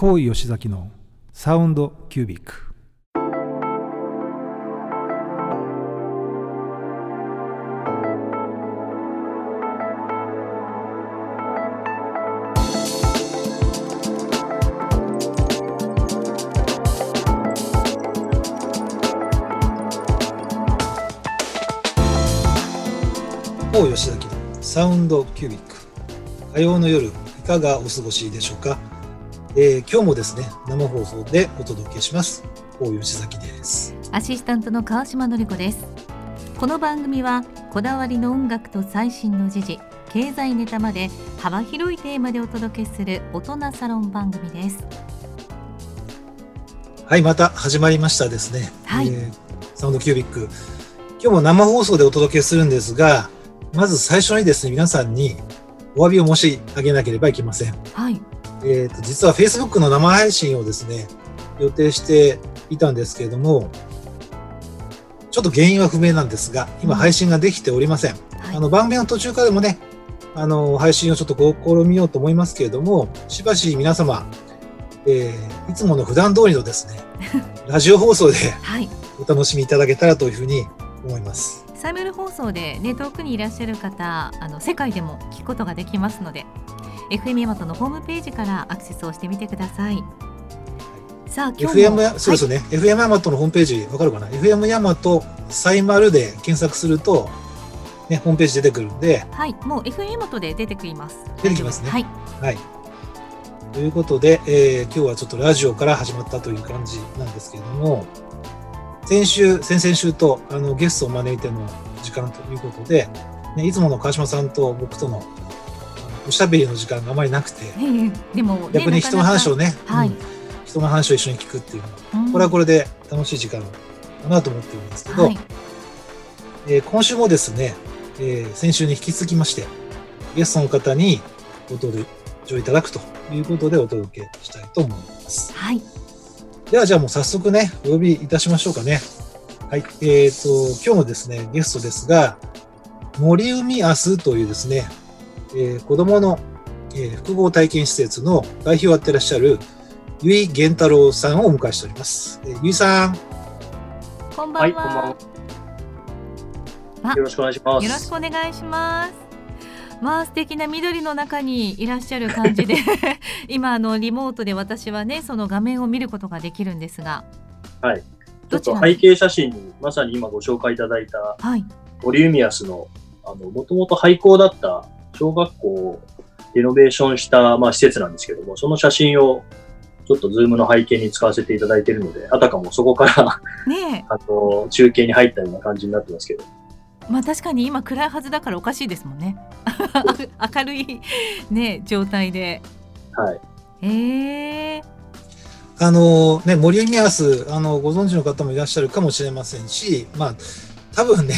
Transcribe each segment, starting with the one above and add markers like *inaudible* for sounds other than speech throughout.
高井吉崎のサウンドキュービック。高吉崎のサウンドキュービック。火曜の夜いかがお過ごしでしょうか？えー今日もですね生放送でお届けします。大吉崎です。アシスタントの川島典子です。この番組はこだわりの音楽と最新の時事経済ネタまで幅広いテーマでお届けする大人サロン番組です。はいまた始まりましたですね、はい。えーサウンドキュービック。今日も生放送でお届けするんですがまず最初にですね皆さんにお詫びを申し上げなければいけません。はいえー、と実は Facebook の生配信をですね予定していたんですけれどもちょっと原因は不明なんですが今配信ができておりません、はい。あの番組の途中からでもねあの配信をちょっと試みようと思いますけれどもしばし皆様、えーいつもの普段通りのですね *laughs* ラジオ放送ではい。お楽しみいただけたらというふうに思います。サイムル放送でね遠くにいらっしゃる方あの世界でも聞くことができますので FM ヤマトのホームページからアクセスをしてみてください。さあ今日も。FM やそうですよね、FM ヤマトのホームページわかるかな？FM ヤマトサイマルで検索するとねホームページ出てくるんで。はい、はい、もう FM ヤマトで出てきます。出てきますね。はい。はい。ということで、えー今日はちょっとラジオから始まったという感じなんですけれども、先週、先々週とあのゲストを招いての時間ということで、ね、いつもの川島さんと僕とのおしゃべりの時間があまりなくて、でも、ね、逆に人の話をね、はい。うん。人の話を一緒に聞くっていうのは、これはこれで楽しい時間かなと思ってるんですけど、はい。えー今週もですね、えー先週に引き続きまして、ゲストの方にご登場いただくということでお届けしたいと思います。はい。では、じゃあもう早速ね、お呼びいたしましょうかね。はい。えっ、と、今日のですね、ゲストですが、森海明日というですね、えー子供の、えー複合体験施設の代表をやってらっしゃる、由井源太郎さんをお迎えしております。えー、由井さん、こんばはい、んは、こんばんは。あよろしくお願いします。よろしくお願いします。まあ素敵な緑の中にいらっしゃる感じで *laughs* 今あのリモートで私はねその画面を見ることができるんですがはい。ちょっと背景写真に、まさに今ご紹介いただいた、はいモリウミアスの、あの、もともと廃校だった小学校をリノベーションした、まあ、施設なんですけども、その写真を、ちょっとズームの背景に使わせていただいているので、あたかもそこから、ね *laughs* あの、中継に入ったような感じになってますけど。えまあ確かに今暗いはずだからおかしいですもんね。*laughs* 明るいね状態で。はい。ええ。あのね、森海明日、あの、ご存知の方もいらっしゃるかもしれませんし、まあ、多分ね、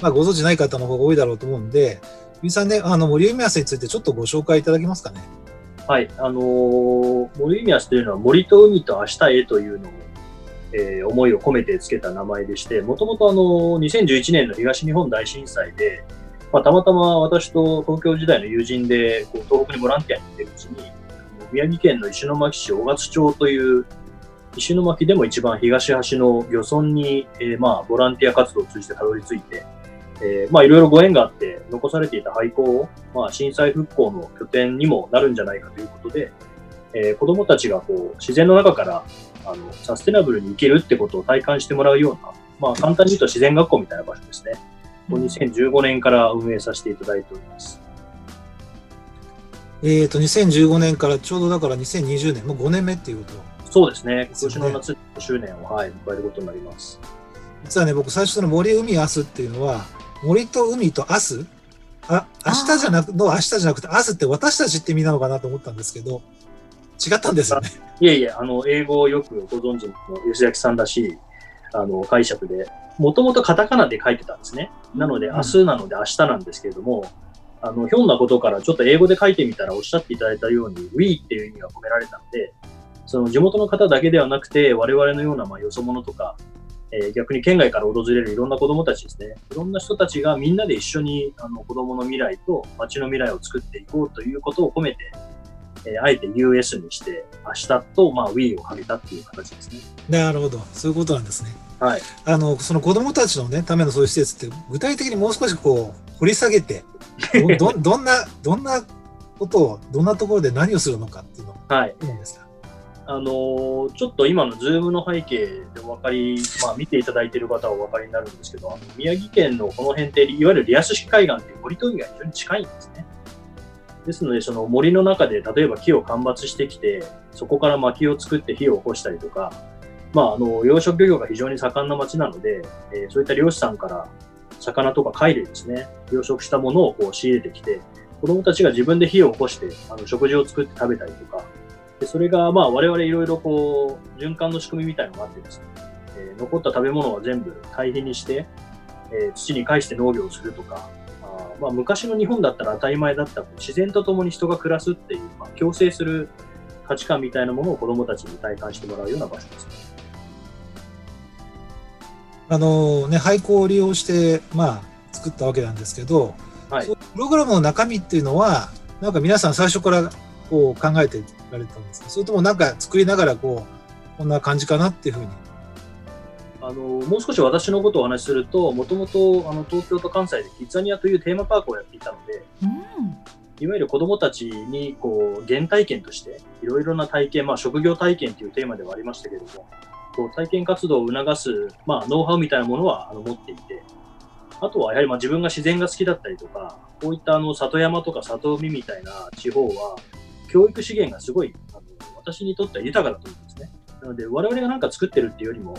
まあ、ご存知ない方の方が多いだろうと思うんで、ゆうさんね、あの、森海明日についてちょっとご紹介いただけますかね？はい。あのー森ウミアスというのは森と海と明日へというのを、えー思いを込めてつけた名前でして、もともとあのー2011年の東日本大震災で、まあ、たまたま私と東京時代の友人でこう東北にボランティアに行ってるうちに、宮城県の石巻市大勝町という石巻でも一番東端の漁村に、えーまあ、ボランティア活動を通じてたどり着いて、えーまあいろいろご縁があって残されていた廃校を、まあ、震災復興の拠点にもなるんじゃないかということで、えー子供たちがこう自然の中からあのサステナブルに生きるってことを体感してもらうような、まあ簡単に言うと自然学校みたいな場所ですね。を2015年から運営させていただいております。えっ、と、2015年からちょうどだから2020年、もう5年目っていうこと。そうですね。今年の夏5周年を、はい、迎えることになります。実はね、僕最初の森海明日っていうのは、森と海と明日あ、明日じゃなく、の明日じゃなくて、明日って私たちって意味なのかなと思ったんですけど、違ったんですよね。いえいえ、あの、英語をよくご存知の吉崎さんらしい、あの、解釈で、もともとカタカナで書いてたんですね。なので、うん明日なので明日なんですけれども、あの、ひょんなことからちょっと英語で書いてみたらおっしゃっていただいたように、we っていう意味が込められたので、その地元の方だけではなくて、我々のような、まあ、よそ者とか、えー逆に県外から訪れるいろんな子供たちですね。いろんな人たちがみんなで一緒にあの子供の未来と街の未来を作っていこうということを込めて、えーあえて us にして、明日と、まあ、Wii をかけたっていう形ですね。なるほど。そういうことなんですね。はい。あの、その子供たちのね、ためのそういう施設って、具体的にもう少しこう、掘り下げて、ど、どどんな、どんなことを、どんなところで何をするのかっていうのをはい。思うんですか？あのーちょっと今のズームの背景でお分かり、まあ見ていただいている方はお分かりになるんですけど、あの宮城県のこの辺って、いわゆるリアス式海岸って森と海が非常に近いんですね。ですので、その森の中で例えば木を間伐してきて、そこから薪を作って火を起こしたりとか、まあ、あの、養殖漁業が非常に盛んな町なので、えーそういった漁師さんから魚とか貝類ですね、養殖したものをこう仕入れてきて、子供たちが自分で火を起こして、あの、食事を作って食べたりとか、でそれが、まあ、我々いろいろこう、循環の仕組みみたいなのがあってですね、えー残った食べ物は全部堆肥にして、えー土に返して農業をするとか、あーまあ、昔の日本だったら当たり前だった自然と共に人が暮らすっていう、まあ、共生する価値観みたいなものを子供たちに体感してもらうような場所ですね。あのね、廃校を利用して、まあ、作ったわけなんですけど、はいプログラムの中身っていうのは、なんか皆さん最初からこう考えてられたんですかそれともなんか作りながらこう、こんな感じかなっていうふうに。あのもう少し私のことをお話しすると、もともとあの東京と関西でキッザニアというテーマパークをやっていたので、うんいわゆる子供たちにこう原体験として、いろいろな体験、まあ、職業体験というテーマではありましたけれども、こう体験活動を促す、まあ、ノウハウみたいなものはあの持っていて、あとはやはりまあ自分が自然が好きだったりとか、こういったあの里山とか里海みたいな地方は、教育資源がすごいあの私にとっては豊かだと思うんですね。なので、我々が何か作ってるっていうよりも、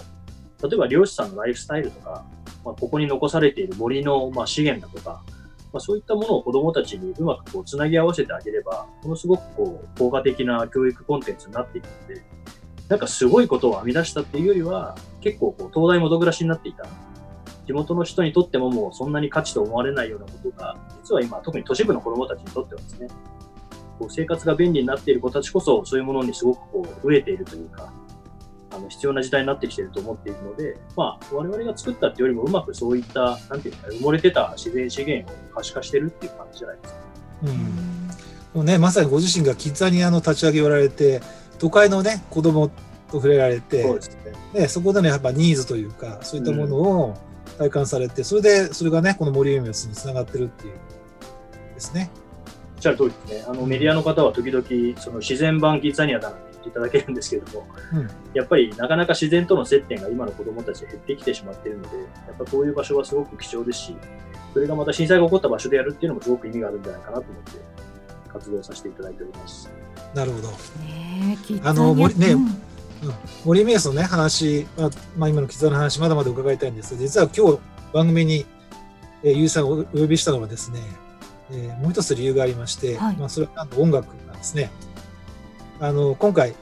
例えば漁師さんのライフスタイルとか、まあ、ここに残されている森のまあ資源だとか、まあ、そういったものを子どもたちにうまくこうつなぎ合わせてあげれば、ものすごくこう効果的な教育コンテンツになっていくので、なんかすごいことを編み出したっていうよりは、結構こう東大元暮らしになっていた。地元の人にとってももうそんなに価値と思われないようなことが、実は今、特に都市部の子どもたちにとってはですね、こう生活が便利になっている子たちこそ、そういうものにすごくこう飢えているというか、あの必要な時代になってきていると思っているので、まあ、我々が作ったっていうよりも、うまくそういった、なんていうか、埋もれてた自然資源を可視化してるっていう感じじゃないですか。うんね、まさにご自身がキッザニアの立ち上げをやられて、都会のね、子供と触れられて、そうですね。ね、そこでのやっぱニーズというか、そういったものを体感されて、それで、それがね、この森ウメスにつながってるっていうですね。しゃる通りですね。あのメディアの方は時々、その自然版キッザニアだなんて言っていただけるんですけれども、うんやっぱりなかなか自然との接点が今の子供たち減ってきてしまっているので、やっぱこういう場所はすごく貴重ですし、それがまた震災が起こった場所でやるっていうのもすごく意味があるんじゃないかなと思って、活動させていただいております。なるほど。ねあの森ねうん森メイスのね、話、まあ、まあ、今のキッザの話、まだまだ伺いたいんですが、実は今日番組に、えー、ゆうさんをお呼びしたのはですね、えーもう一つ理由がありまして、はいまあ、それはなんと音楽なんですね。あの、今回、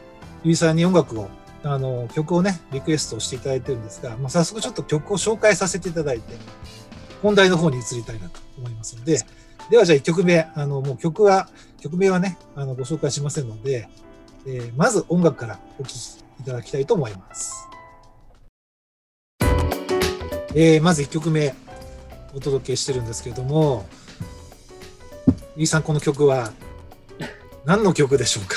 ゆうさんに音楽を、あの、曲をね、リクエストしていただいてるんですが、まあ、早速ちょっと曲を紹介させていただいて、本題の方に移りたいなと思いますので、ではじゃあ1曲目、あの、もう曲は、曲名はね、あの、ご紹介しませんので、えーまず音楽からお聴きいただきたいと思います。えーまず1曲目お届けしてるんですけれども、ゆいさん、この曲は何の曲でしょうか？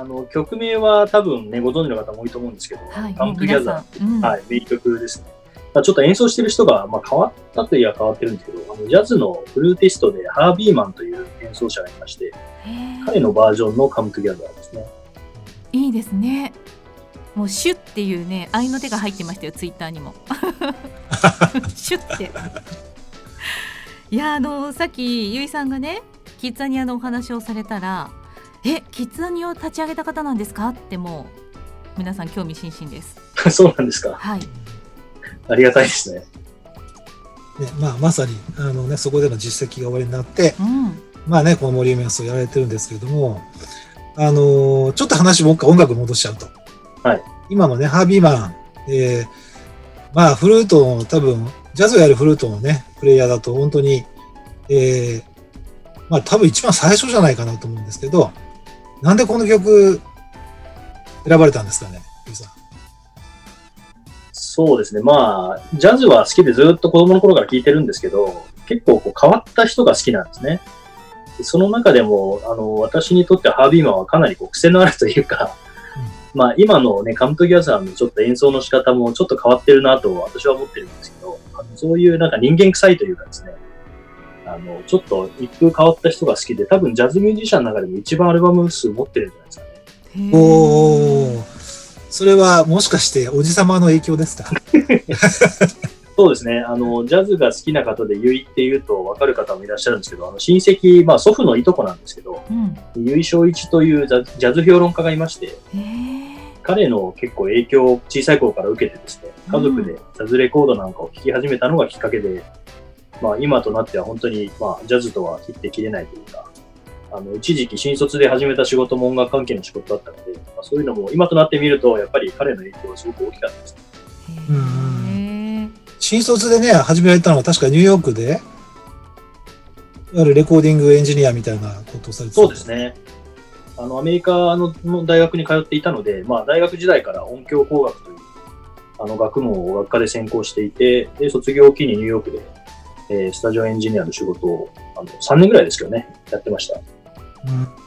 あの曲名は多分ね、ご存知の方も多いと思うんですけど、はい、カムトゥギャザ皆さん、うんー、はい、名曲ですね。まあちょっと演奏してる人が、まあ、変わったといえば変わってるんですけど、あのジャズのフルーティストでハービーマンという演奏者がいまして、彼のバージョンの Come Together ですね。いいですね。もうシュっていうね、合いの手が入ってましたよ、ツイッターにも。*laughs* シュって。いや、あの、さっきゆいさんがね、キッザニアのお話をされたら。え、キッザニアを立ち上げた方なんですか？ってもう。皆さん興味津々です。*laughs* そうなんですか。はい。ありがたいですね。ねまあ、まさにあの、ね、そこでの実績がおありになって、うん。まあね、この森メンスをやられてるんですけれども、あのーちょっと話もう一回音楽に戻しちゃうと。はい。今のね、ハービーマン、えーまあ、フルートの多分、ジャズをやるフルートのね、プレイヤーだと本当に、えーまあ多分一番最初じゃないかなと思うんですけど、なんでこの曲選ばれたんですかね、さん。そうですね。まあ、ジャズは好きでずっと子供の頃から聴いてるんですけど、結構こう変わった人が好きなんですね。でその中でも、あの、私にとってハービーマンはかなりこう癖のあるというか、まあ今のね、カムトギャザーのちょっと演奏の仕方もちょっと変わってるなと私は思ってるんですけど、あのそういうなんか人間臭いというかですね、あの、ちょっと一風変わった人が好きで、多分ジャズミュージシャンの中でも一番アルバム数持ってるんじゃないですかね。おーそれはもしかしておじさまの影響ですか？そうですね。あの、ジャズが好きな方で、ゆいっていうと分かる方もいらっしゃるんですけど、あの、親戚、まあ祖父のいとこなんですけど、うん。ゆい正一というジャジャズ評論家がいまして。彼の結構影響を小さい頃から受けてですね、家族でジャズレコードなんかを聴き始めたのがきっかけで、まあ今となっては本当に、まあジャズとは切って切れないというか、あの、一時期新卒で始めた仕事も音楽関係の仕事だったので、まあ、そういうのも今となってみると、やっぱり彼の影響はすごく大きかったですね。新卒でね、始められたのは確かニューヨークで、いわゆるレコーディングエンジニアみたいなことをされてたそうです。ね。あの、アメリカのの大学に通っていたので、まあ、大学時代から音響工学という、あの、学問を学科で専攻していて、で、卒業を機にニューヨークで、えースタジオエンジニアの仕事を、あの、3年ぐらいですけどね、やってました。うん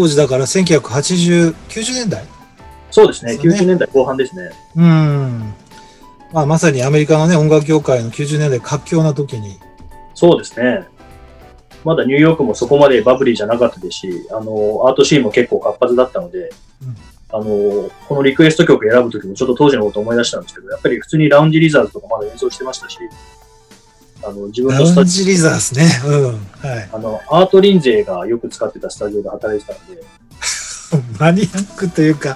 当時だから1980、90年代？そうですね、そうね90年代後半ですね。うん。まあ、まさにアメリカのね、音楽業界の90年代活況な時に、そうですね。まだニューヨークもそこまでバブリーじゃなかったですし、あの、アートシーンも結構活発だったので、うんあの、このリクエスト曲選ぶときもちょっと当時のことを思い出したんですけど、やっぱり普通にラウンジリザーズとかまだ演奏してましたし、あの、自分ラのスタジウンジリザースね。うん。はい。オ、あの、アートリンゼがよく使ってたスタジオで働いてたので、*laughs* マニアックというか、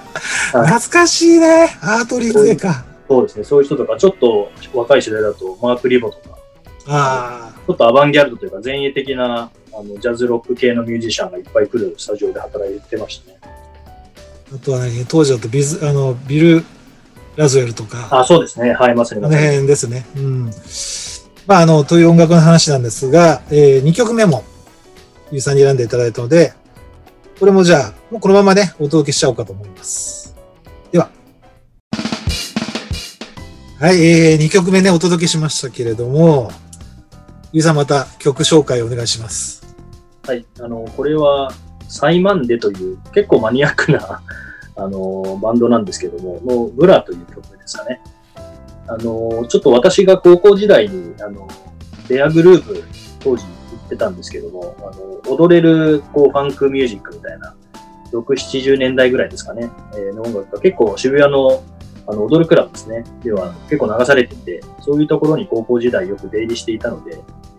はい懐かしいね。アートリンゼか。そうですね、そういう人とか、ちょっと若い世代だと、マーク・リボとか、ああ。ちょっとアバンギャルドというか前衛的なあのジャズロック系のミュージシャンがいっぱい来るスタジオで働いてましたね。あとはね、当時だとビズ、あの、ビル・ラズウェルとか、あ、そうですね。はい、まさにこの。辺ですね。うん。まあ、あの、という音楽の話なんですが、え2曲目も、ゆうさんに選んでいただいたので、これもじゃあ、もうこのままね、お届けしちゃおうかと思います。では。はい、え2曲目ね、お届けしましたけれども、ゆうさんまた曲紹介お願いします。はい。あの、これは、サイマンデという結構マニアックな、*laughs* あの、バンドなんですけども、のブラという曲ですかね。あの、ちょっと私が高校時代に、あの、レアグループ当時行ってたんですけども、あの、踊れる、こう、ファンクミュージックみたいな、6、70年代ぐらいですかね、えーの音楽が結構渋谷のあの踊るクラブですね。では結構流されてて、そういうところに高校時代よく出入りしていたので、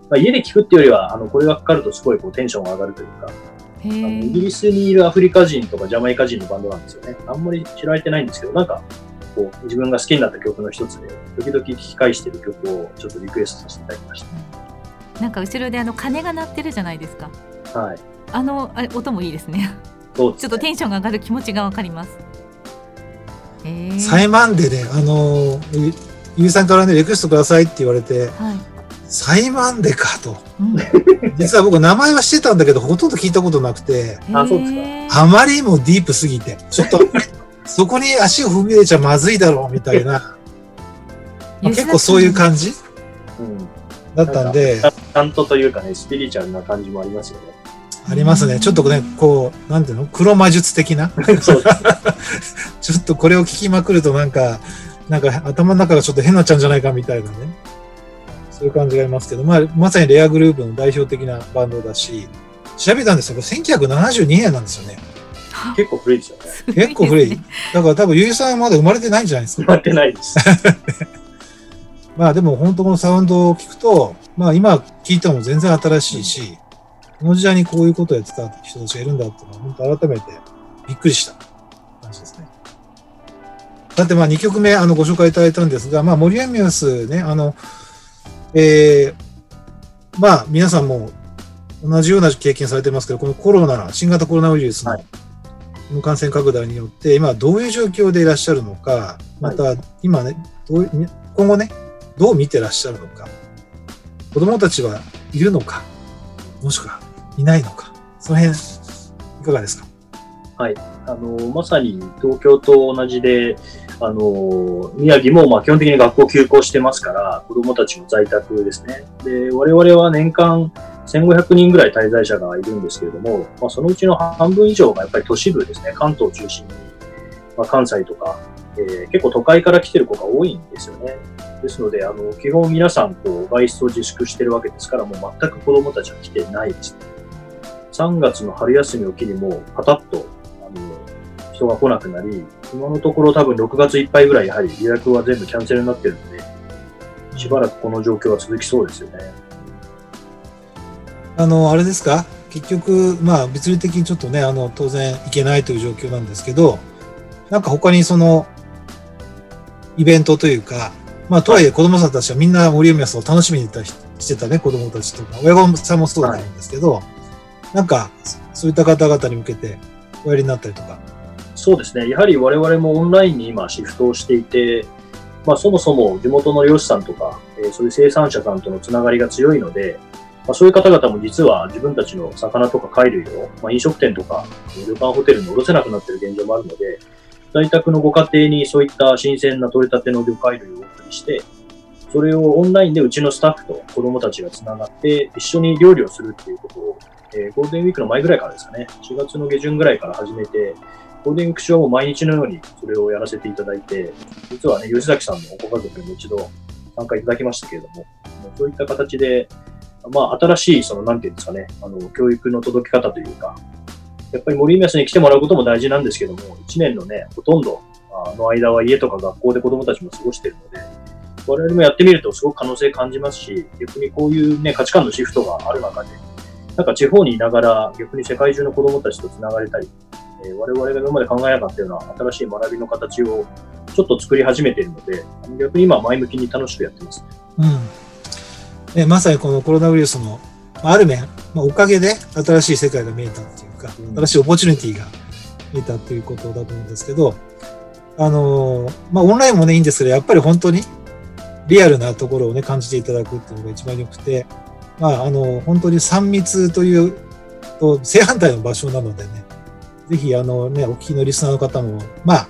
まあ、家で聞くっていうよりは、あの、これがかかるとすごいこうテンションが上がるというか、へあのイえギリスにいるアフリカ人とかジャマイカ人のバンドなんですよね。あんまり知られてないんですけど、なんか、こう、自分が好きになった曲の一つで、時々聞き返してる曲をちょっとリクエストさせていただきましなんか後ろであの鐘が鳴ってるじゃないですかた。はい。あのあれ音もいいですねそうね。ちょっとテンションが上がる気持ちがわかりますサイマンデで、あの、ゆゆうさんからね、リクエストくださいって言われて、はい、サイマンデかと。うん、*laughs* 実は僕名前は知ってたんだけど、ほとんど聞いたことなくて、あそうですか。へえあまりにもディープすぎて、ちょっと、*laughs* そこに足を踏み入れちゃまずいだろうみたいな、*laughs* まあ結構そういう感じうん。だったんで、ちゃんとというかね、スピリチュアルな感じもありますよね。ありますね。ちょっとね、こう、なんていうの？黒魔術的な？そうです。*laughs* ちょっとこれを聞きまくるとなんか、なんか頭の中がちょっと変になっちゃうんじゃないかみたいなね。そういう感じがありますけど、まあ、まさにレアグループの代表的なバンドだし、調べたんですけど、1972年なんですよね。結構古いですよね。結構古い。だから多分、ゆうさんはまだ生まれてないんじゃないですか。決まってないです。*laughs* まあでも本当このサウンドを聞くと、まあ今聞いても全然新しいし、この時代にこういうことをやってた人たちがいるんだっていうのは本当改めてびっくりした感じですね。さてまあ2曲目あのご紹介いただいたんですが、まあ森アミュースね、あの、えー、まあ皆さんも同じような経験されてますけど、このコロナ、新型コロナウイルスのはい感染拡大によって、今どういう状況でいらっしゃるのか、また今ね、どう今後ね、どう見てらっしゃるのか、子供たちはいるのか、もしくはいないのか、その辺、いかがですか？はいあの、まさに東京と同じで、あの、宮城もまあ基本的に学校休校してますから、子供たちも在宅ですね。で、我々は年間1500人ぐらい滞在者がいるんですけれども、まあ、そのうちの半分以上がやっぱり都市部ですね、関東を中心に、まあ、関西とか、えー、結構都会から来てる子が多いんですよね。ですので、あの基本皆さんこう外出を自粛してるわけですから、もう全く子供たちは来てないですね。3月の春休みを機にもうパタッとあの人が来なくなり、今のところ多分6月いっぱいぐらいやはり予約は全部キャンセルになってるので、しばらくこの状況は続きそうですよね。あの、あれですか？結局、まあ物理的にちょっとね、あの、当然行けないという状況なんですけど、なんか他にその、イベントというか、まあ、とはいえ子供さんたちはみんな森宮さんを楽しみにしてたね、子供たちとか、親御さんもそうだと思うんですけど、はい、なんか、そういった方々に向けておやりになったりとか。そうですね。やはり我々もオンラインに今シフトをしていて、まあ、そもそも地元の漁師さんとか、えー、そういう生産者さんとのつながりが強いので、まあ、そういう方々も実は自分たちの魚とか貝類を、まあ、飲食店とか旅館ホテルに卸せなくなっている現状もあるので、在宅のご家庭にそういった新鮮な取れたての魚介類をお送りして、それをオンラインでうちのスタッフと子供たちがつながって一緒に料理をするっていうことを、えー、ゴールデンウィークの前ぐらいからですかね、4月の下旬ぐらいから始めて、ゴールデンウィーク中はもう毎日のようにそれをやらせていただいて、実はね、吉崎さんのご家族にも一度参加いただきましたけれども、そういった形で、まあ、新しい、その、なんていうんですかね、あの、教育の届け方というか、やっぱり森宮市に来てもらうことも大事なんですけども、1年のね、ほとんどの間は家とか学校で子供たちも過ごしているので、我々もやってみるとすごく可能性感じますし、逆にこういうね、価値観のシフトがある中で、なんか地方にいながら逆に世界中の子供たちと繋がれたり、えー、我々が今まで考えなかったような新しい学びの形をちょっと作り始めているので、逆に今前向きに楽しくやってます、ね。うん。ね、まさにこのコロナウイルスのある面、まあ、おかげで新しい世界が見えたっていうか、新しいオポチュニティが見えたっていうことだと思うんですけど、あのまあ、オンラインもね、いいんですけど、やっぱり本当にリアルなところをね、感じていただくっていうのが一番良くて、まあ、あの、本当に3密というと正反対の場所なのでね、ぜひ、あのね、お聞きのリスナーの方も、まあ、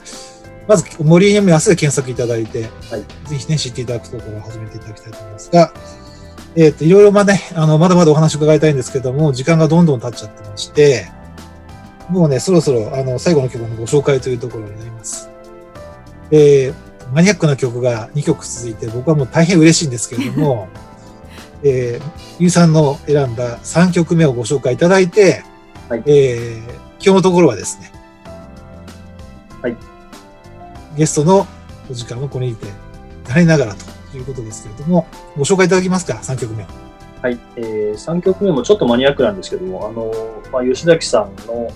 まず、森山安で検索いただいて、はい、ぜひね、知っていただくところを始めていただきたいと思いますが、えっ、ー、と、いろいろまね、あの、まだまだお話伺いたいんですけども、時間がどんどん経っちゃってまして、もうね、そろそろ、あの、最後の曲のご紹介というところになります。えー、マニアックな曲が2曲続いて、僕はもう大変嬉しいんですけれども、*laughs* えー、ゆうさんの選んだ3曲目をご紹介いただいて、はい、えー、今日のところはですね、はい。ゲストのお時間はこれにて、なりながらということですけれども、ご紹介いただけますか、3曲目。はい、えー、3曲目もちょっとマニアックなんですけども、あの、まあ、吉崎さんの、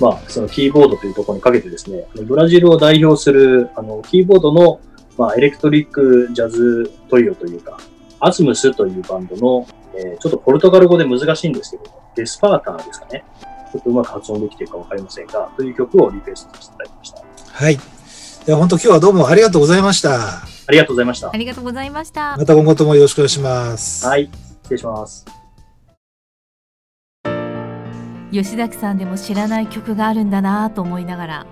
まあ、そのキーボードというところにかけてですね、ブラジルを代表する、あの、キーボードの、まあ、エレクトリックジャズトリオというか、アスムスというバンドの、えー、ちょっとポルトガル語で難しいんですけども、デスパーターですかね。ちょっとうまく発音できてるかわかりませんが、という曲をリクエストしていただきました。はい。では本当今日はどうもありがとうございました。ありがとうございました。ありがとうございました。また今後ともよろしくお願いします。はい。失礼します。吉崎さんでも知らない曲があるんだなと思いながら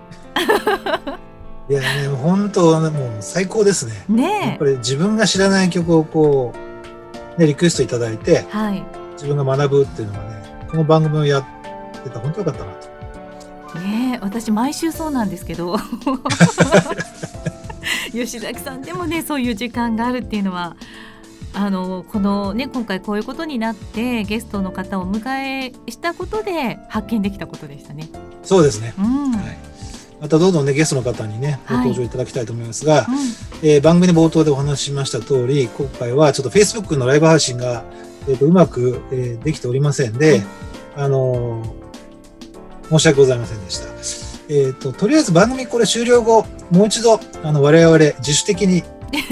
いやね本当もう最高ですねねやっぱり自分が知らない曲をこう、ね、リクエストいただいて、はい、自分が学ぶっていうのがねこの番組をやってた本当よかったなとね私毎週そうなんですけど *laughs* 吉崎さんでもねそういう時間があるっていうのはあのこのね今回こういうことになってゲストの方をお迎えしたことで発見できたことでしたね。そうですね。うん、はい。またどんどんねゲストの方にねご登場いただきたいと思いますが、はいうん、えー、番組の冒頭でお話ししました通り、今回はちょっと Facebook のライブ配信がえっ、ー、とうまく、えー、できておりませんで、うん、あの申し訳ございませんでした。えっ、ととりあえず番組これ終了後もう一度あの我々自主的に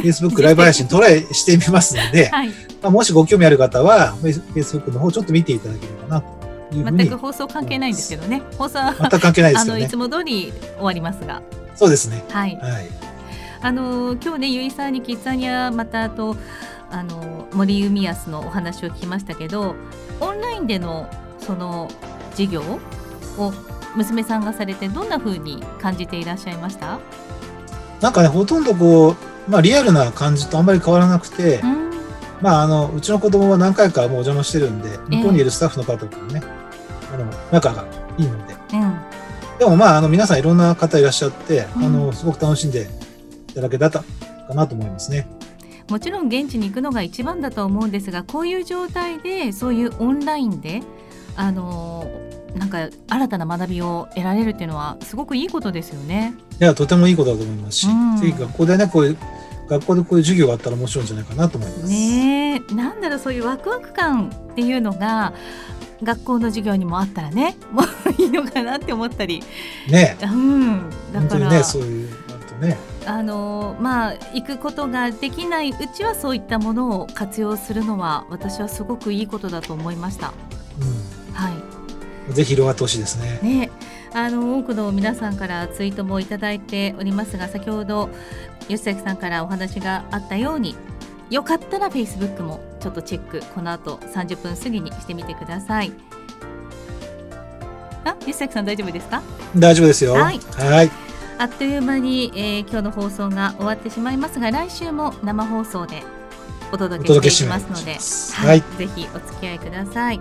Facebook ライブ配信トライしてみますので、*laughs* はい、まあ、もしご興味ある方は、Facebook の方ちょっと見ていただければなと。全く放送関係ないんですけどね。放送は全く関係ないですよね。いつも通り終わりますが。そうですね。はい。はい、あの今日ねゆいさんにキッザニアまたあとあの森海康のお話を聞きましたけど、オンラインでのその授業を娘さんがされてどんな風に感じていらっしゃいました？なんかねほとんどこうまあ、リアルな感じとあんまり変わらなくて、まあ、あの、うちの子供は何回かもうお邪魔してるんで、向こうにいるスタッフの方ともね、あの、仲がいいので。うん。でもまあ、あの、皆さんいろんな方いらっしゃって、うんあの、すごく楽しんでいただけたかなと思いますね。もちろん現地に行くのが一番だと思うんですがこういう状態でそういうオンラインであのーなんか新たな学びを得られるっていうのはすごくいいことですよね。いや、とてもいいことだと思いますし、うんぜひ学校でね、こういう、学校でこういう授業があったら面白いんじゃないかなと思います。ねえなんだろうそういうワクワク感っていうのが学校の授業にもあったらねもういいのかなって思ったり、ね。うん、だから、本当にね、そういう、あとね、あのまあ行くことができないうちはそういったものを活用するのは私はすごくいいことだと思いました。はい。うん、ぜひ広がってほしいですね。ね、あの多くの皆さんからツイートもいただいておりますが先ほど吉崎さんからお話があったようによかったら Facebook もちょっとチェックこの後30分過ぎにしてみてくださいあ吉崎さん大丈夫ですか？大丈夫ですよ。はいはい。あっという間に、えー今日の放送が終わってしまいますが来週も生放送でお届けしますのでしはい。ぜひお付き合いください。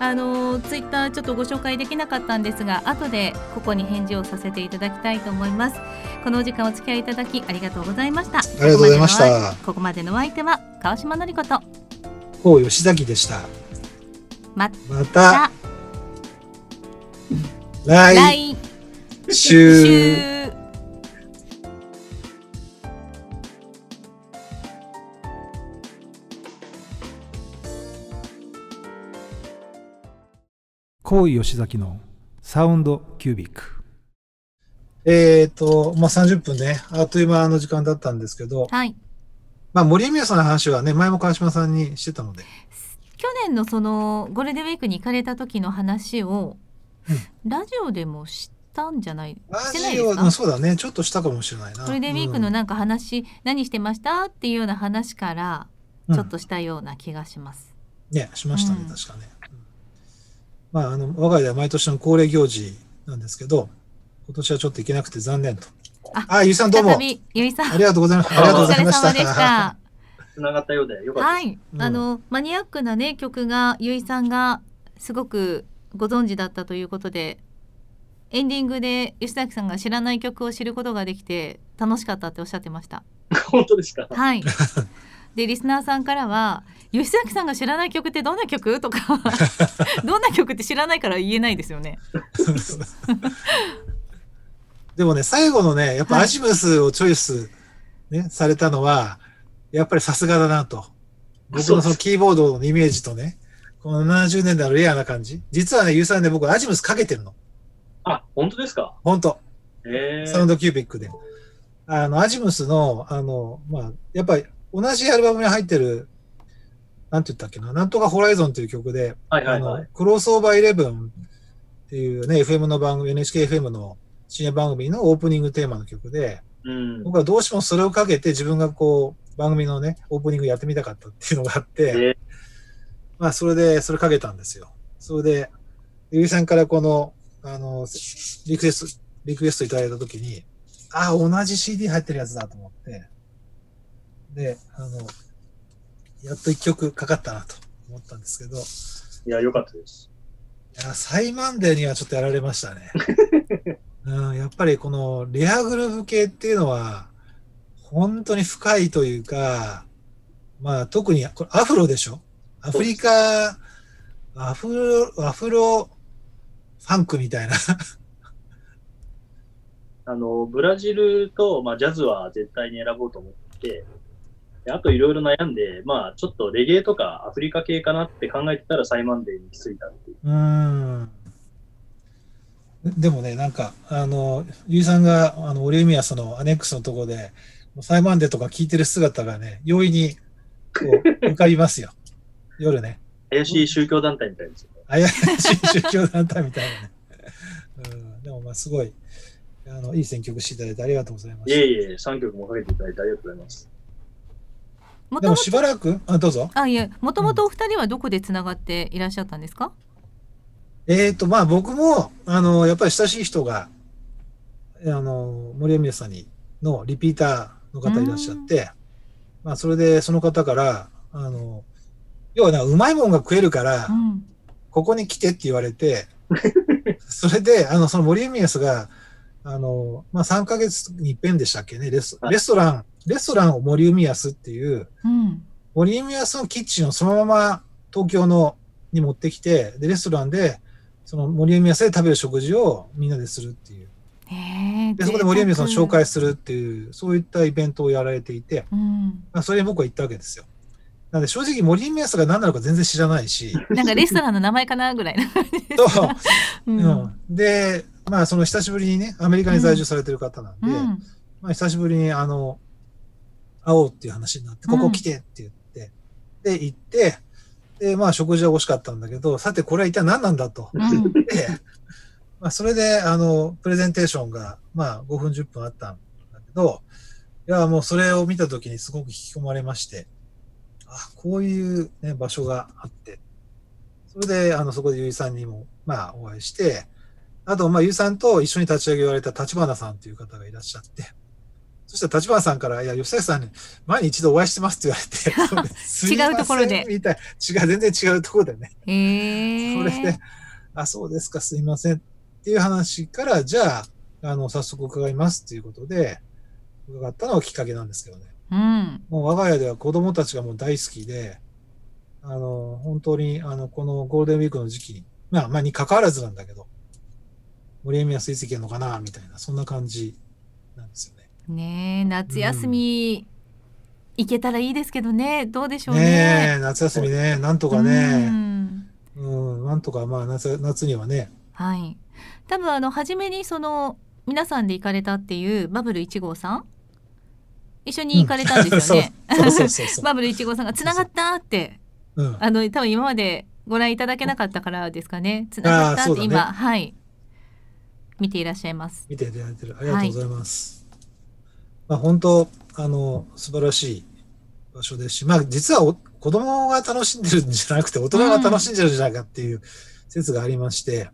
あのツイッターちょっとご紹介できなかったんですが後でここに返事をさせていただきたいと思いますこのお時間お付き合いいただきありがとうございましたありがとうございましたここまでのお相手は川島のりことこう吉崎でした。ままたた来。週高井吉崎のサウンドキュービック。えっ、と、まあ、30分ね、あっという間の時間だったんですけど、はい。まあ、森宮さんの話はね、前も川島さんにしてたので、去年のそのゴールデンウィークに行かれた時の話を、ラジオでもしたんじゃない？ラジオ、でそうだね、ちょっとしたかもしれないな。ゴールデンウィークのなんか話、何してました？っていうような話からうん。ちょっとしたような気がします。ね、しましたね、うん。確かね。うん。まあ、あの、我が家では毎年の恒例行事なんですけど、今年はちょっと行けなくて残念と。ああ、ゆいさんどうも。ゆいさんありがとうございました。あありがとうございました。つながったようでよかった。はい、うんあのマニアックなね曲がゆいさんがすごくご存知だったということで。エンディングで吉崎さんが知らない曲を知ることができて楽しかったっておっしゃってました。*laughs* 本当ですか？はい。でリスナーさんからは吉崎さんが知らない曲ってどんな曲？とか *laughs* どんな曲って知らないから言えないですよね。*laughs* でもね、最後のね、やっぱはいアジムスをチョイス、ね、されたのは、やっぱりさすがだなと。僕のそのキーボードのイメージとね、この70年代のレアな感じ。実はね、ユーさんね、僕アジムスかけてるの。あ、本当ですか？ほんと。えサウンドキュービックで。あの、アジムスの、あの、まあ、やっぱり同じアルバムに入ってる、なんて言ったっけな、なんとかホライゾンという曲で、はいはいはい。あの、クロスオーバーイレブンっていうね、FM の番組、NHKFM の深夜番組のオープニングテーマの曲で、うん。僕はどうしてもそれをかけて自分がこう、番組のね、オープニングやってみたかったっていうのがあって、えまあ、それで、それかけたんですよ。それで、ゆいさんからこの、あの、リクエスト、リクエストいただいたときに、ああ、同じ CD 入ってるやつだと思って、で、あの、やっと一曲かかったなと思ったんですけど、いいや、よかったです。や、サイマンデーにはちょっとやられましたね。*laughs* うん、やっぱりこのレアグルーヴ系っていうのは、本当に深いというか、まあ特にこれアフロでしょ？アフリカ、アフロ、アフロファンクみたいな。*laughs* あの、ブラジルと、まあ、ジャズは絶対に選ぼうと思ってあといろいろ悩んで、まあ、ちょっとレゲエとかアフリカ系かなって考えてたらサイマンデーに気づいたっていう。うーん。でもね、なんか、あの、ゆいさんが、あの、オリミアスのアネックスのところで、サイマンデーとか聞いてる姿がね、容易に、こう、浮かびますよ。*laughs* 夜ね。怪しい宗教団体みたいですよね。怪しい宗教団体みたいなね。うん、でもまあすごい、あの、いい選曲していただいてありがとうございましいえいえ、3曲もかけていただいてありがとうございます。た。でもしばらく、あ、どうぞ。あいえもともとお二人はどこでつながっていらっしゃったんですか？えっ、と、まあ僕も、あの、やっぱり親しい人が、あの、森山さんにのリピーターの方いらっしゃって、まあそれでその方から、あの、要はな、うまいもんが食えるから、うん。ここに来てって言われて、*laughs* それで、あの、その森宮スが、あの、まあ、3ヶ月に一遍でしたっけね、レスはいレストラン、レストランを森海安っていう、うん。森海安のキッチンをそのまま東京のに持ってきて、で、レストランで、その森海安で食べる食事をみんなでするっていう。で、そこで森海さんを紹介すするっていう、そういったイベントをやられていて、うん。まあ、それに僕は行ったわけですよ。なので、正直森海安が何なのか全然知らないし、なんかレストランの名前かなぐらいな。と、*laughs* ううん。で、まあ、その久しぶりにね、アメリカに在住されてる方なんで、うん。まあ、久しぶりに、あの、会おうっていう話になって、ここ来てって言って、で、行って、で、まあ、食事は美味しかったんだけど、さて、これは一体何なんだと。うん。で、まあ、それで、あの、プレゼンテーションが、まあ、5分、10分あったんだけど、いや、もうそれを見たときにすごく引き込まれまして、あ、こういう、ね、場所があって、それで、あの、そこでゆいさんにも、まあ、お会いして、あと、まあ、ゆいさんと一緒に立ち上げられた立花さんという方がいらっしゃって、そしたら立花さんから、いや、吉崎さんに前に一度お会いしてますって言われて、*laughs* *laughs* 違うところでみたい。違う、全然違うところでね。へえ。それで、あ、そうですか、すいません。っていう話から、じゃあ、あの、早速伺いますっていうことで、伺ったのがきっかけなんですけどね。うん。もう我が家では子供たちがもう大好きで、あの、本当に、あの、このゴールデンウィークの時期に、まあ、まあ、に関わらずなんだけど、森山水石やのかな、みたいな、そんな感じなんですよね。ねえ、夏休み、行けたらいいですけどね。どうでしょうねね。え、夏休みね、なんとかうね、んうん、なんとか、まあ、夏、夏にはね、はい。多分あの初めにその皆さんで行かれたっていうバブル1号さん？一緒に行かれたんですよね。バブル1号さんがつながったってうん。あの多分今までご覧いただけなかったからですかね。つながったって今、はい見ていらっしゃいます。見ていただいてる。ありがとうございます。まあ本当、あの、素晴らしい場所ですし、まあ実はお子供が楽しんでるんじゃなくて大人が楽しんでるんじゃないかっていう説がありまして、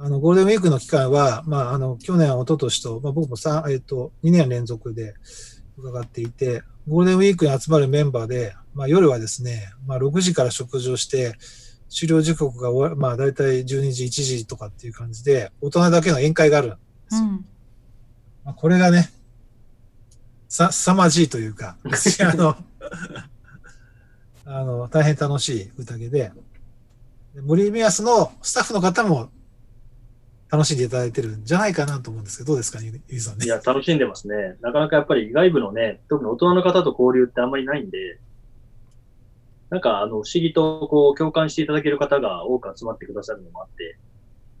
あの、ゴールデンウィークの期間は、まああの、去年、一昨年と、まあ僕もさ、えっ、と、2年連続で伺っていて、ゴールデンウィークに集まるメンバーで、まあ夜はですね、まあ6時から食事をして、終了時刻が終わまあ大体12時、1時とかっていう感じで、大人だけの宴会があるんですよ。うん。まあ、これがね、さ、凄まじいというか、*laughs* あの、あの、大変楽しい宴で、で森宮スのスタッフの方も楽しんでいただいてるんじゃないかなと思うんですけど、どうですかね、ゆいさんね？いや、楽しんでますね。なかなかやっぱり外部のね、特に大人の方と交流ってあんまりないんで、なんか、あの、不思議と、こう、共感していただける方が多く集まってくださるのもあって、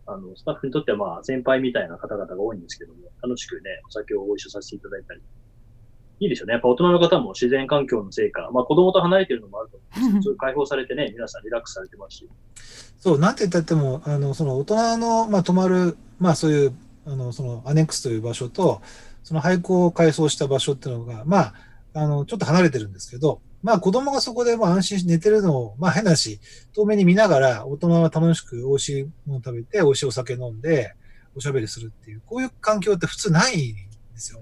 あの、スタッフにとってはまあ、先輩みたいな方々が多いんですけども、楽しくね、お酒をご一緒させていただいたり。いいですよね。やっぱ大人の方も自然環境のせいか、まあ子供と離れてるのもあると思うんですけど、解放されてね、皆さんリラックスされてますし。そう、なんて言ったっても、あの、その大人の、まあ、泊まる、まあ、そういう、あの、その、アネックスという場所と、その廃校を改装した場所っていうのが、まあ、あの、ちょっと離れてるんですけど、まあ、子供がそこで、まあ、安心して寝てるのを、まあ、変だし、遠目に見ながら、大人は楽しく美味しいもの食べて、美味しいお酒飲んで、おしゃべりするっていう、こういう環境って普通ないんですよ。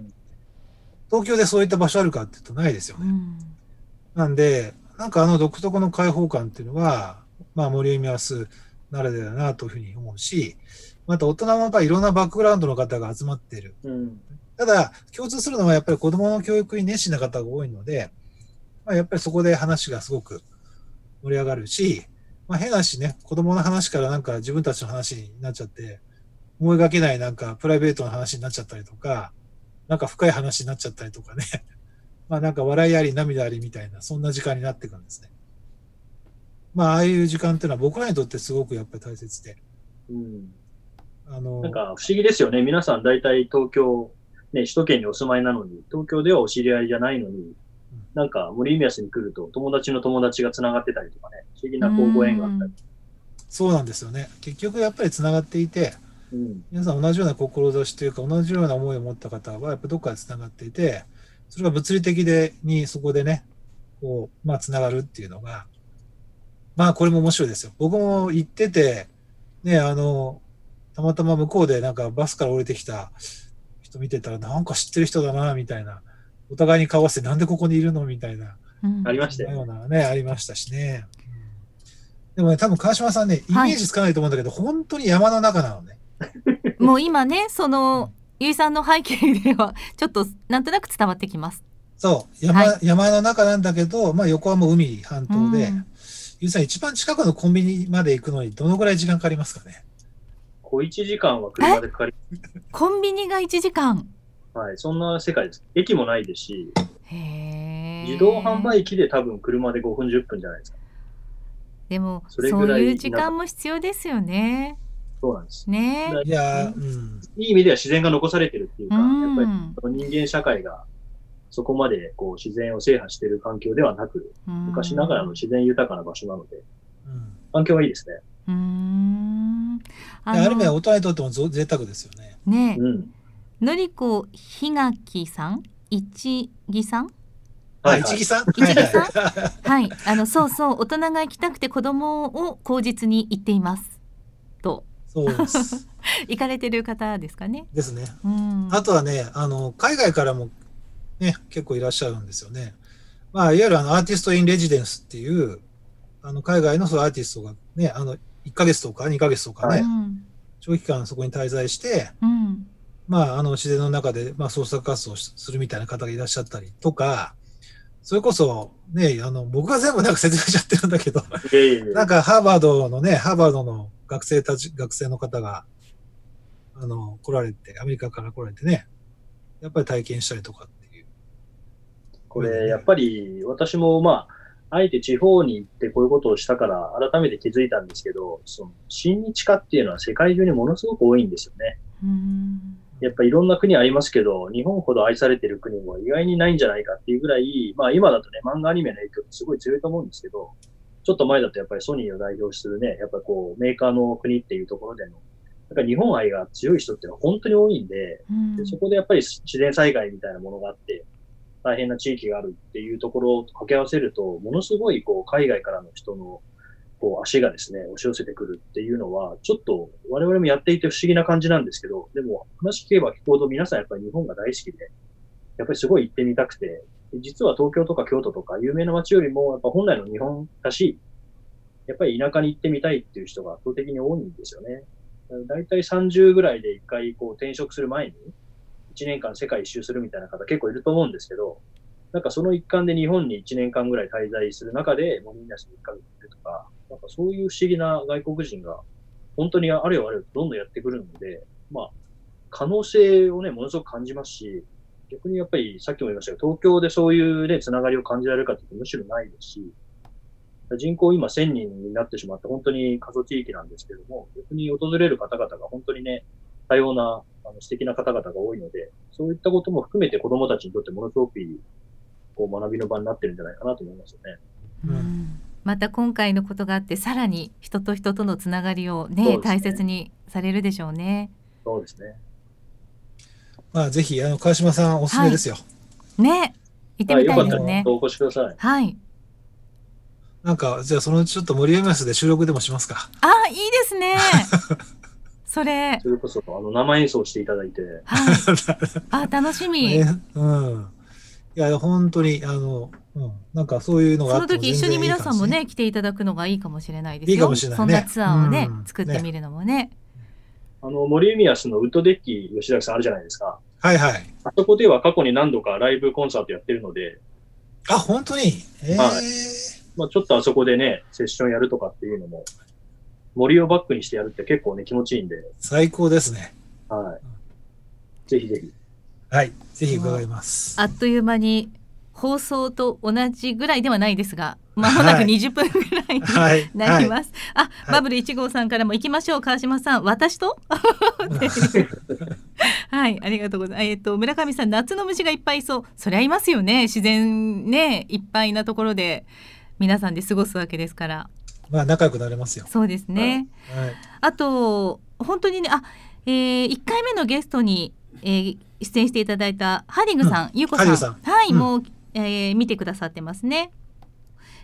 東京でそういった場所あるかっていうとないですよね。うん。なんで、なんかあの独特の開放感っていうのは、まあ森海明日ならではだなというふうに思うし、また大人もやっぱりいろんなバックグラウンドの方が集まっている。うん。ただ、共通するのはやっぱり子供の教育に熱心な方が多いので、まあ、やっぱりそこで話がすごく盛り上がるし、まあ、変なしね、子供の話からなんか自分たちの話になっちゃって、思いがけないなんかプライベートの話になっちゃったりとか、なんか深い話になっちゃったりとかね。*laughs* まあなんか笑いあり涙ありみたいな、そんな時間になっていくんですね。まあああいう時間っていうのは僕らにとってすごくやっぱり大切で。うん。あの、なんか不思議ですよね。皆さん大体東京、ね、首都圏にお住まいなのに、東京ではお知り合いじゃないのに、なんか森宮市に来ると友達の友達が繋がってたりとかね、不思議な交互縁があったり。そうなんですよね。結局やっぱり繋がっていて、うん。皆さん同じような志というか同じような思いを持った方はやっぱどっかで繋がっていて、それが物理的でにそこでね、こう、まあ繋がるっていうのが、まあこれも面白いですよ。僕も行ってて、ね、あの、たまたま向こうでなんかバスから降りてきた人見てたらなんか知ってる人だな、みたいな。お互いに顔合わせてなんでここにいるのみたいなうんありましたよよね。うなね、ありましたしね。うんでもね、多分川島さんね、イメージつかないと思うんだけど、本当に山の中なのね。*laughs* もう今ねそのゆいさんの背景ではちょっとなんとなく伝わってきます。そう、山、は山の中なんだけど、まあ横はもう海半島で、うんゆうさん一番近くのコンビニまで行くのにどのぐらい時間かかりますかね？小1時間は車でかかり、コンビニが1時間。はい、そんな世界です。駅もないですし、自動販売機で多分車で5分10分じゃないですか。でもそれぐらいそういう時間も必要ですよね。そうなんです。ね。いやー、うん。いい意味では自然が残されてるっていうか、うんやっぱり人間社会がそこまでこう自然を制覇している環境ではなく、昔ながらの自然豊かな場所なので、うん環境はいいですね。うーん。であある意味大人にとってもぞ贅沢ですよね。ねうん。のりこひがきさん、いちぎさん？あ、はい、はい一木。さん？一木さん？ははい、あのそうそう大人が行きたくて子供を口実に行っています。そうです。*laughs* 行かれてる方ですかね？ですね。うん。あとはね、あの、海外からもね、結構いらっしゃるんですよね。まあ、いわゆるあの、アーティスト・イン・レジデンスっていう、あの、海外のそのアーティストがね、あの、1ヶ月とか2ヶ月とかね、はうん。長期間そこに滞在して、うん。まあ、あの、自然の中で、まあ、創作活動するみたいな方がいらっしゃったりとか、それこそ、ね、あの、僕が全部なんか説明しちゃってるんだけど、なんかハーバードのね、ハーバードの学生たち、学生の方が、あの、来られて、アメリカから来られてね、やっぱり体験したりとかっていう。これ、やっぱり私もまあ、あえて地方に行ってこういうことをしたから改めて気づいたんですけど、その親日家っていうのは世界中にものすごく多いんですよね。うん。やっぱいろんな国ありますけど、日本ほど愛されてる国も意外にないんじゃないかっていうぐらい、まあ今だとね、漫画アニメの影響ってすごい強いと思うんですけど、ちょっと前だとやっぱりソニーを代表するね、やっぱこうメーカーの国っていうところでの、なんか日本愛が強い人っていうのは本当に多いんで、うん。でそこでやっぱり自然災害みたいなものがあって、大変な地域があるっていうところを掛け合わせると、ものすごいこう海外からの人のこう足がですね、押し寄せてくるっていうのは、ちょっと我々もやっていて不思議な感じなんですけど、でも話聞けば聞くほど皆さんやっぱり日本が大好きで、やっぱりすごい行ってみたくて、で実は東京とか京都とか有名な街よりも、やっぱ本来の日本らしい、やっぱり田舎に行ってみたいっていう人が圧倒的に多いんですよね。だいたい30ぐらいで一回こう転職する前に、1年間世界一周するみたいな方結構いると思うんですけど、なんかその一環で日本に1年間ぐらい滞在する中で、モニーナスに1ヶ月いるとか、なんかそういう不思議な外国人が本当にあれよあれよどんどんやってくるので、まあ、可能性をね、ものすごく感じますし、逆にやっぱりさっきも言いましたけど、東京でそういうね、つながりを感じられるかというとむしろないですし、人口今1000人になってしまって本当に過疎地域なんですけども、逆に訪れる方々が本当にね、多様なあの素敵な方々が多いので、そういったことも含めて子供たちにとってものすごくいいこう学びの場になってるんじゃないかなと思いますよね。うんまた今回のことがあってさらに人と人とのつながりをねね大切にされるでしょうね。そうですね。まあ、ぜひ、あの、川島さんおすすめですよ。ね行ってはい、みよかったいですね。お越しください。はい。なんか、じゃあ、そのうちちょっと森山スで収録でもしますか。あいいですね。*laughs* それそれこそ、あの、生演奏していただいて、はい。*laughs* あ楽しみ。ね、うん。いや、本当に、あの、うん、なんかそういうのがその時一緒に皆さんもね来ていただくのがいいかもしれないですよ。いいかもしれないねそんなツアーをね、うん作ってみるのもね。あの、森ミアスのウッドデッキ吉崎さんあるじゃないですか。はいはい。あそこでは過去に何度かライブコンサートやってるので、あ、本当に？ええはまあちょっとあそこでね、セッションやるとかっていうのも、森をバックにしてやるって結構ね、気持ちいいんで、最高ですね。はい。ぜひぜひ。はい。ぜひ伺います。あっという間に放送と同じぐらいではないですが、まもなくはい20分ぐらいにはい。なります。あ、い。バブル1号さんからも行きましょう川島さん。私と？*laughs* はい。ありがとうございます。えっ、と村上さん夏の虫がいっぱいいそう。そりゃいますよね。自然ねいっぱいなところで皆さんで過ごすわけですから。まあ、仲良くなれますよ。そうですね、はい。あと本当にねあ、えー、1回目のゲストに、えー出演していただいたハリングさん、ゆうこさん。ハリングさん。はい、うん。もう、えー、見てくださってますね。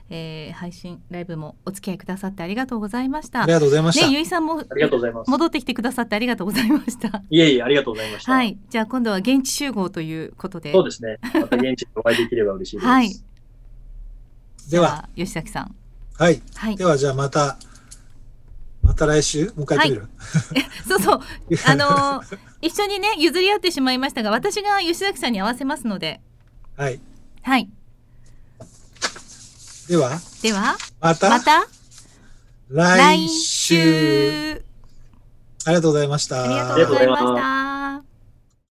えー、配信ライブもお付き合いくださってありがとうございました。ありがとうございました。ね、ゆいさんもありがとうございます。戻ってきてくださってありがとうございました。いえいえありがとうございました。はい、じゃあ今度は現地集合ということで。そうですね。また現地でお会いできれば嬉しいです。はい。では吉崎さん。はい。はい、ではじゃあまたまた来週？もう一回やる？はい、そうそう。あのー、*laughs* 一緒にね譲り合ってしまいましたが、私が吉崎さんに合わせますので。はい。はい。では、では、また、また来週ありがとうございました。ありがとうございました。